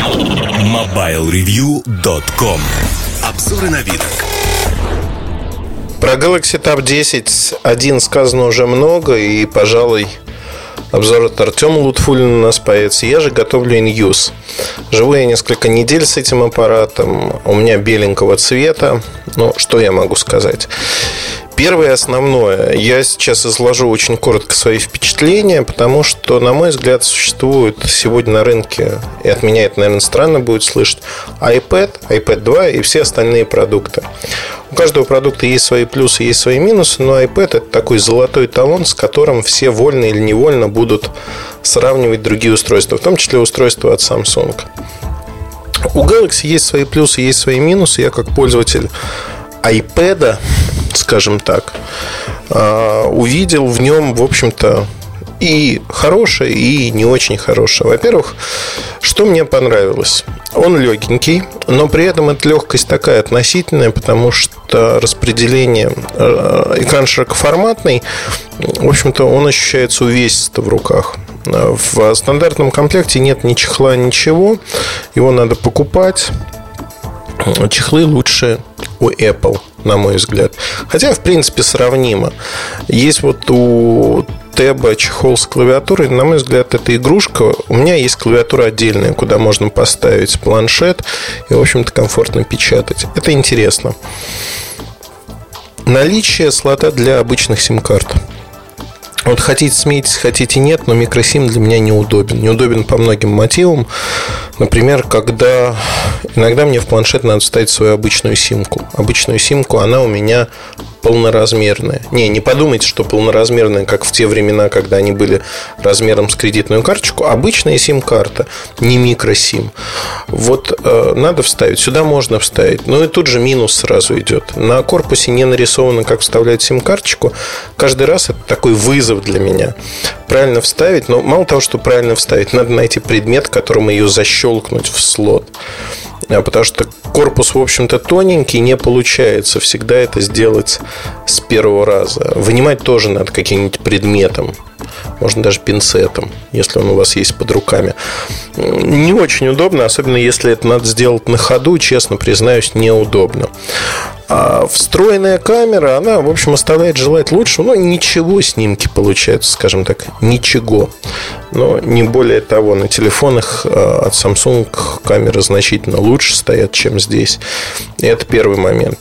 MobileReview.com Обзоры на вид. Про Galaxy Tab 10 один сказано уже много, и, пожалуй, обзор от Артема Лутфулина у нас появится. Я же готовлю иньюз. Живу я несколько недель с этим аппаратом. У меня беленького цвета. Ну, что я могу сказать? Первое основное. Я сейчас изложу очень коротко свои впечатления, потому что, на мой взгляд, существует сегодня на рынке, и от меня это, наверное, странно будет слышать, iPad, iPad 2 и все остальные продукты. У каждого продукта есть свои плюсы, есть свои минусы, но iPad это такой золотой талон, с которым все вольно или невольно будут сравнивать другие устройства, в том числе устройства от Samsung. У Galaxy есть свои плюсы, есть свои минусы. Я как пользователь iPad, скажем так, а, увидел в нем, в общем-то, и хорошее, и не очень хорошее. Во-первых, что мне понравилось? Он легенький, но при этом эта легкость такая относительная, потому что распределение э, экран широкоформатный, в общем-то, он ощущается увесисто в руках. В стандартном комплекте нет ни чехла, ничего. Его надо покупать. Чехлы лучше у Apple, на мой взгляд. Хотя, в принципе, сравнимо. Есть вот у Теба чехол с клавиатурой. На мой взгляд, это игрушка. У меня есть клавиатура отдельная, куда можно поставить планшет и, в общем-то, комфортно печатать. Это интересно. Наличие слота для обычных сим-карт. Вот хотите смейтесь, хотите нет, но микросим для меня неудобен. Неудобен по многим мотивам. Например, когда иногда мне в планшет надо вставить свою обычную симку. Обычную симку, она у меня полноразмерная. Не, не подумайте, что полноразмерная, как в те времена, когда они были размером с кредитную карточку. Обычная сим-карта, не микросим. Вот э, надо вставить. Сюда можно вставить. Ну и тут же минус сразу идет. На корпусе не нарисовано, как вставлять сим-карточку. Каждый раз это такой вызов для меня. Правильно вставить, но мало того, что правильно вставить, надо найти предмет, которым ее защелкнуть в слот. А потому что корпус, в общем-то, тоненький, не получается всегда это сделать с первого раза. Вынимать тоже надо каким-нибудь предметом. Можно даже пинцетом, если он у вас есть под руками. Не очень удобно, особенно если это надо сделать на ходу, честно признаюсь, неудобно. А встроенная камера, она, в общем, оставляет желать лучшего. Но ничего снимки получаются, скажем так, ничего. Но не более того, на телефонах а, от Samsung камеры значительно лучше стоят, чем здесь. И это первый момент.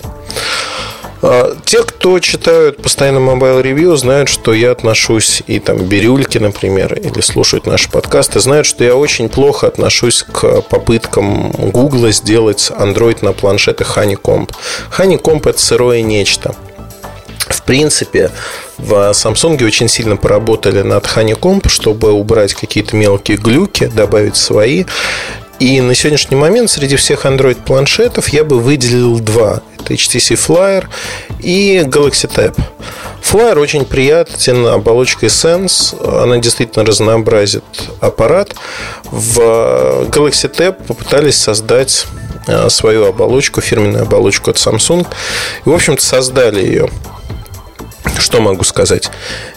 А, те, кто читают постоянно Mobile Review, знают, что я отношусь, и там бирюльки, например, или слушают наши подкасты, знают, что я очень плохо отношусь к попыткам Google сделать Android на планшетах Honeycomb. Honeycomb – это сырое нечто. В принципе, в Samsung очень сильно поработали над Honeycomb, чтобы убрать какие-то мелкие глюки, добавить свои. И на сегодняшний момент среди всех Android-планшетов я бы выделил два. Это HTC Flyer и Galaxy Tab. Flyer очень приятен оболочкой Sense. Она действительно разнообразит аппарат. В Galaxy Tab попытались создать э, свою оболочку, фирменную оболочку от Samsung. И, в общем-то, создали ее. Что могу сказать?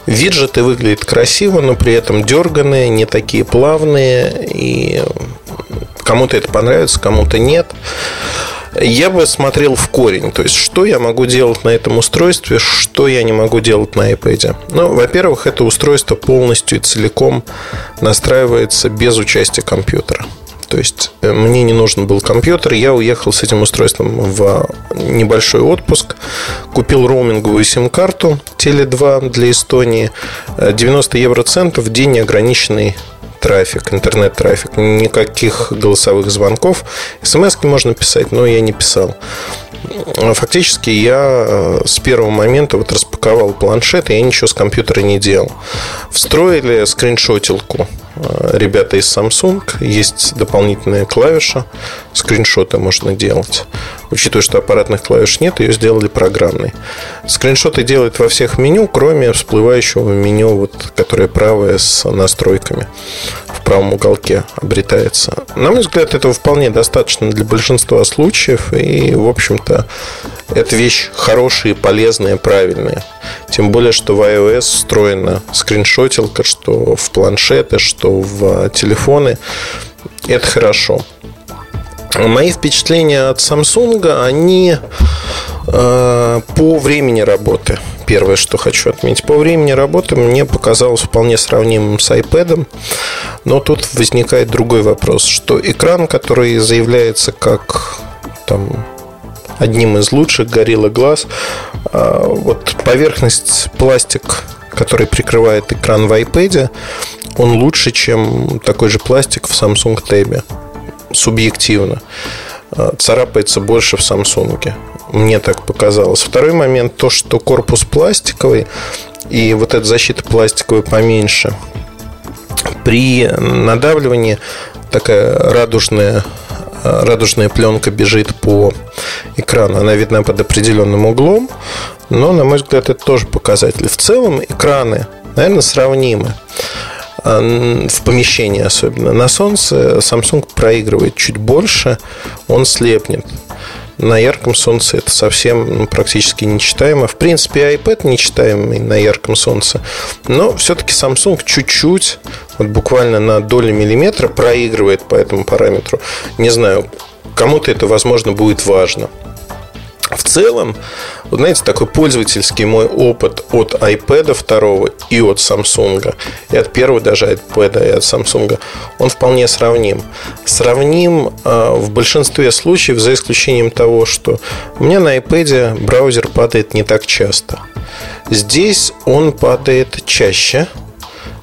Виджеты выглядят красиво, но при этом дерганые, не такие плавные и Кому-то это понравится, кому-то нет. Я бы смотрел в корень. То есть, что я могу делать на этом устройстве, что я не могу делать на iPad. Ну, во-первых, это устройство полностью и целиком настраивается без участия компьютера. То есть э, мне не нужен был компьютер, я уехал с этим устройством в небольшой отпуск, купил роуминговую сим-карту Теле2 для Эстонии, 90 евроцентов в день неограниченный трафик, интернет-трафик, никаких голосовых звонков. СМС можно писать, но я не писал. Фактически я э, с первого момента вот распаковал планшет, и я ничего с компьютера не делал. Встроили скриншотилку ребята из Samsung. Есть дополнительная клавиша. Скриншоты можно делать. Учитывая, что аппаратных клавиш нет, ее сделали программной. Скриншоты делают во всех меню, кроме всплывающего меню, вот, которое правое с настройками в правом уголке обретается. На мой взгляд, этого вполне достаточно для большинства случаев. И, в общем-то, это вещь хорошая, полезная, правильная. Тем более, что в iOS встроена скриншотилка, что в планшеты, что в телефоны. Это хорошо. Мои впечатления от Samsung, они по времени работы. Первое, что хочу отметить. По времени работы мне показалось вполне сравнимым с iPad. Но тут возникает другой вопрос, что экран, который заявляется как там, одним из лучших Gorilla Glass, э, вот поверхность пластик, который прикрывает экран в iPad, он лучше, чем такой же пластик в Samsung Tab субъективно. А, царапается больше в Samsung. Мне так показалось. Второй момент то, что корпус пластиковый и вот эта защита пластиковая поменьше. При надавливании такая радужная радужная пленка бежит по экрану. Она видна под определенным углом, но, на мой взгляд, это тоже показатель. В целом экраны, наверное, сравнимы. В помещении особенно. На солнце Samsung проигрывает чуть больше, он слепнет. На ярком солнце это совсем ну, практически нечитаемо. В принципе, iPad нечитаемый на ярком солнце. Но все-таки Samsung чуть-чуть, вот буквально на доли миллиметра проигрывает по этому параметру. Не знаю, кому-то это, возможно, будет важно. В целом, вот знаете, такой пользовательский мой опыт от iPad 2 и от Samsung, и от первого даже iPad, и от Samsung, он вполне сравним. Сравним э, в большинстве случаев, за исключением того, что у меня на iPad браузер падает не так часто. Здесь он падает чаще,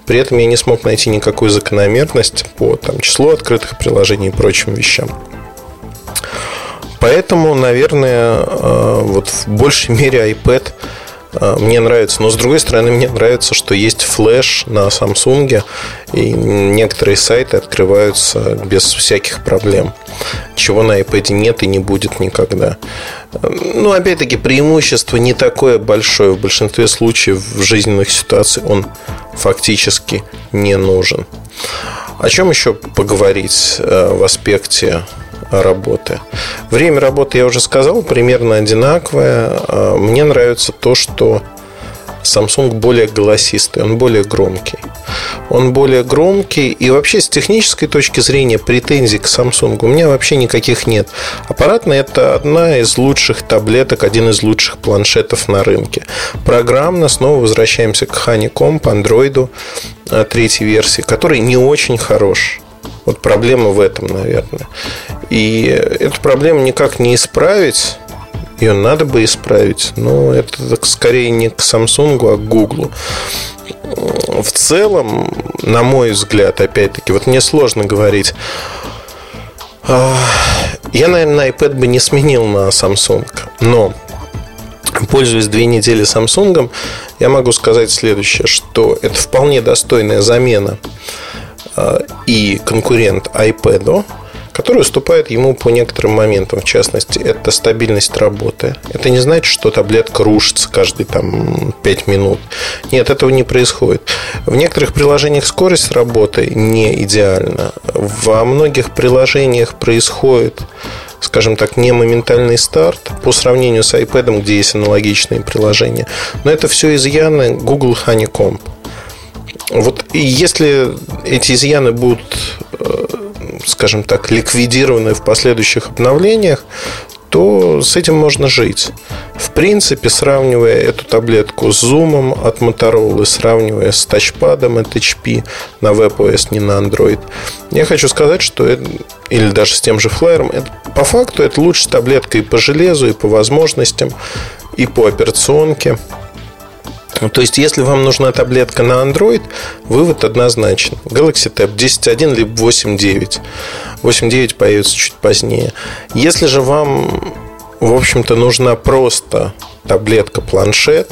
при этом я не смог найти никакую закономерность по там, числу открытых приложений и прочим вещам. Поэтому, наверное, э, вот в большей мере iPad э, мне нравится. Но с другой стороны, мне нравится, что есть флеш на Samsung, и некоторые сайты открываются без всяких проблем. Чего на iPad нет и не будет никогда. Ну, опять-таки, преимущество не такое большое. В большинстве случаев в жизненных ситуациях он фактически не нужен. О чем еще поговорить э, в аспекте работы. Время работы, я уже сказал, примерно одинаковое. А, мне нравится то, что Samsung более голосистый, он более громкий. Он более громкий. И вообще, с технической точки зрения, претензий к Samsung у меня вообще никаких нет. Аппаратный – это одна из лучших таблеток, один из лучших планшетов на рынке. Программно снова возвращаемся к Honeycomb, Android а, третьей версии, который не очень хорош. Вот проблема в этом, наверное. И эту проблему никак не исправить. Ее надо бы исправить. Но это скорее не к Samsung, а к Google. В целом, на мой взгляд, опять-таки, вот мне сложно говорить. А, я, наверное, на iPad бы не сменил на Samsung. Но пользуясь две недели Samsung, я могу сказать следующее, что это вполне достойная замена и конкурент iPad, который уступает ему по некоторым моментам. В частности, это стабильность работы. Это не значит, что таблетка рушится каждые там, 5 минут. Нет, этого не происходит. В некоторых приложениях скорость работы не идеальна. Во многих приложениях происходит скажем так, не моментальный старт по сравнению с iPad, где есть аналогичные приложения. Но это все изъяны Google Honeycomb. Вот если эти изъяны будут, э, скажем так, ликвидированы в последующих обновлениях, то с этим можно жить. В принципе, сравнивая эту таблетку с зумом от Motorola, сравнивая с тачпадом от HP на WebOS, не на Android, я хочу сказать, что это, или даже с тем же флайером, это, по факту это лучшая таблетка и по железу, и по возможностям, и по операционке. Ну, то есть, если вам нужна таблетка на Android, вывод однозначен. Galaxy Tab 10.1 либо 8.9. 8.9 появится чуть позднее. Если же вам, в общем-то, нужна просто таблетка планшет,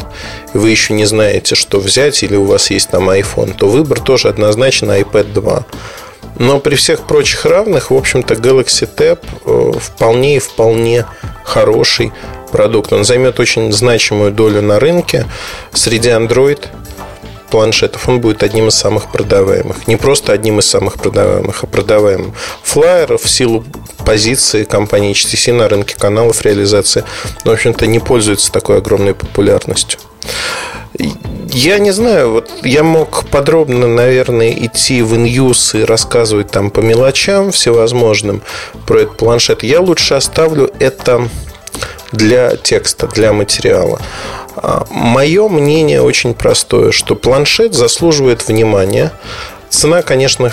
и вы еще не знаете, что взять, или у вас есть там iPhone, то выбор тоже однозначно iPad 2. Но при всех прочих равных, в общем-то, Galaxy Tab э, вполне и вполне хороший продукт. Он займет очень значимую долю на рынке. Среди Android планшетов он будет одним из самых продаваемых. Не просто одним из самых продаваемых, а продаваемым. Flyer в силу позиции компании HTC на рынке каналов реализации, ну, в общем-то, не пользуется такой огромной популярностью. Я не знаю, вот я мог подробно, наверное, идти в иньюз и рассказывать там по мелочам всевозможным про этот планшет. Я лучше оставлю это для текста, для материала. А, Мое мнение очень простое, что планшет заслуживает внимания. Цена, конечно,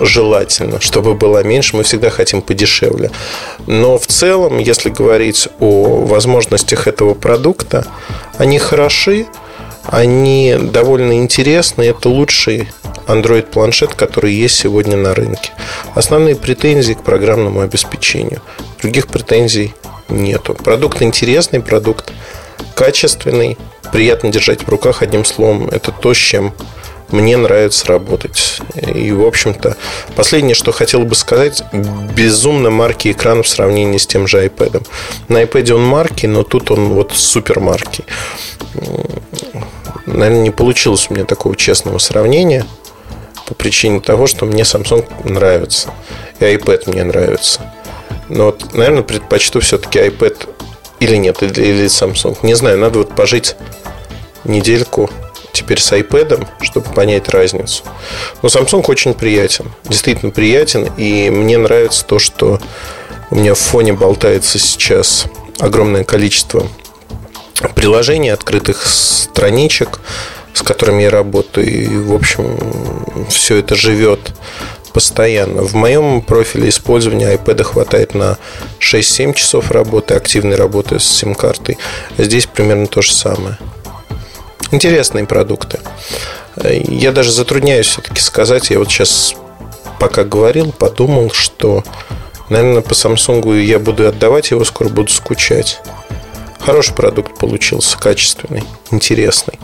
желательно, чтобы была меньше. Мы всегда хотим подешевле. Но в целом, если говорить о возможностях этого продукта, они хороши, они довольно интересны. Это лучший Android планшет, который есть сегодня на рынке. Основные претензии к программному обеспечению. Других претензий нету. Продукт интересный, продукт качественный, приятно держать в руках. Одним словом, это то, с чем мне нравится работать. И, в общем-то, последнее, что хотел бы сказать, безумно марки экрана в сравнении с тем же iPad. На iPad он марки, но тут он вот супер марки. Наверное, не получилось у меня такого честного сравнения по причине того, что мне Samsung нравится. И iPad мне нравится. Но вот, наверное, предпочту все-таки iPad или нет, или, или Samsung. Не знаю, надо вот пожить недельку теперь с iPad, чтобы понять разницу. Но Samsung очень приятен, действительно приятен, и мне нравится то, что у меня в фоне болтается сейчас огромное количество приложений, открытых страничек, с которыми я работаю, и, в общем, все это живет постоянно. В моем профиле использования iPad хватает на 6-7 часов работы, активной работы с сим-картой. Здесь примерно то же самое. Интересные продукты. Я даже затрудняюсь все-таки сказать. Я вот сейчас, пока говорил, подумал, что, наверное, по Samsung я буду отдавать его, скоро буду скучать. Хороший продукт получился, качественный, интересный.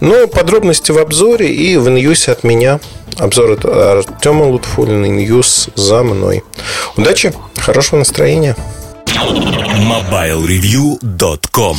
Но подробности в обзоре и в иньюсе от меня. Обзор от Артема Лутфулина, иньюс за мной. Удачи, хорошего настроения. MobileReview.com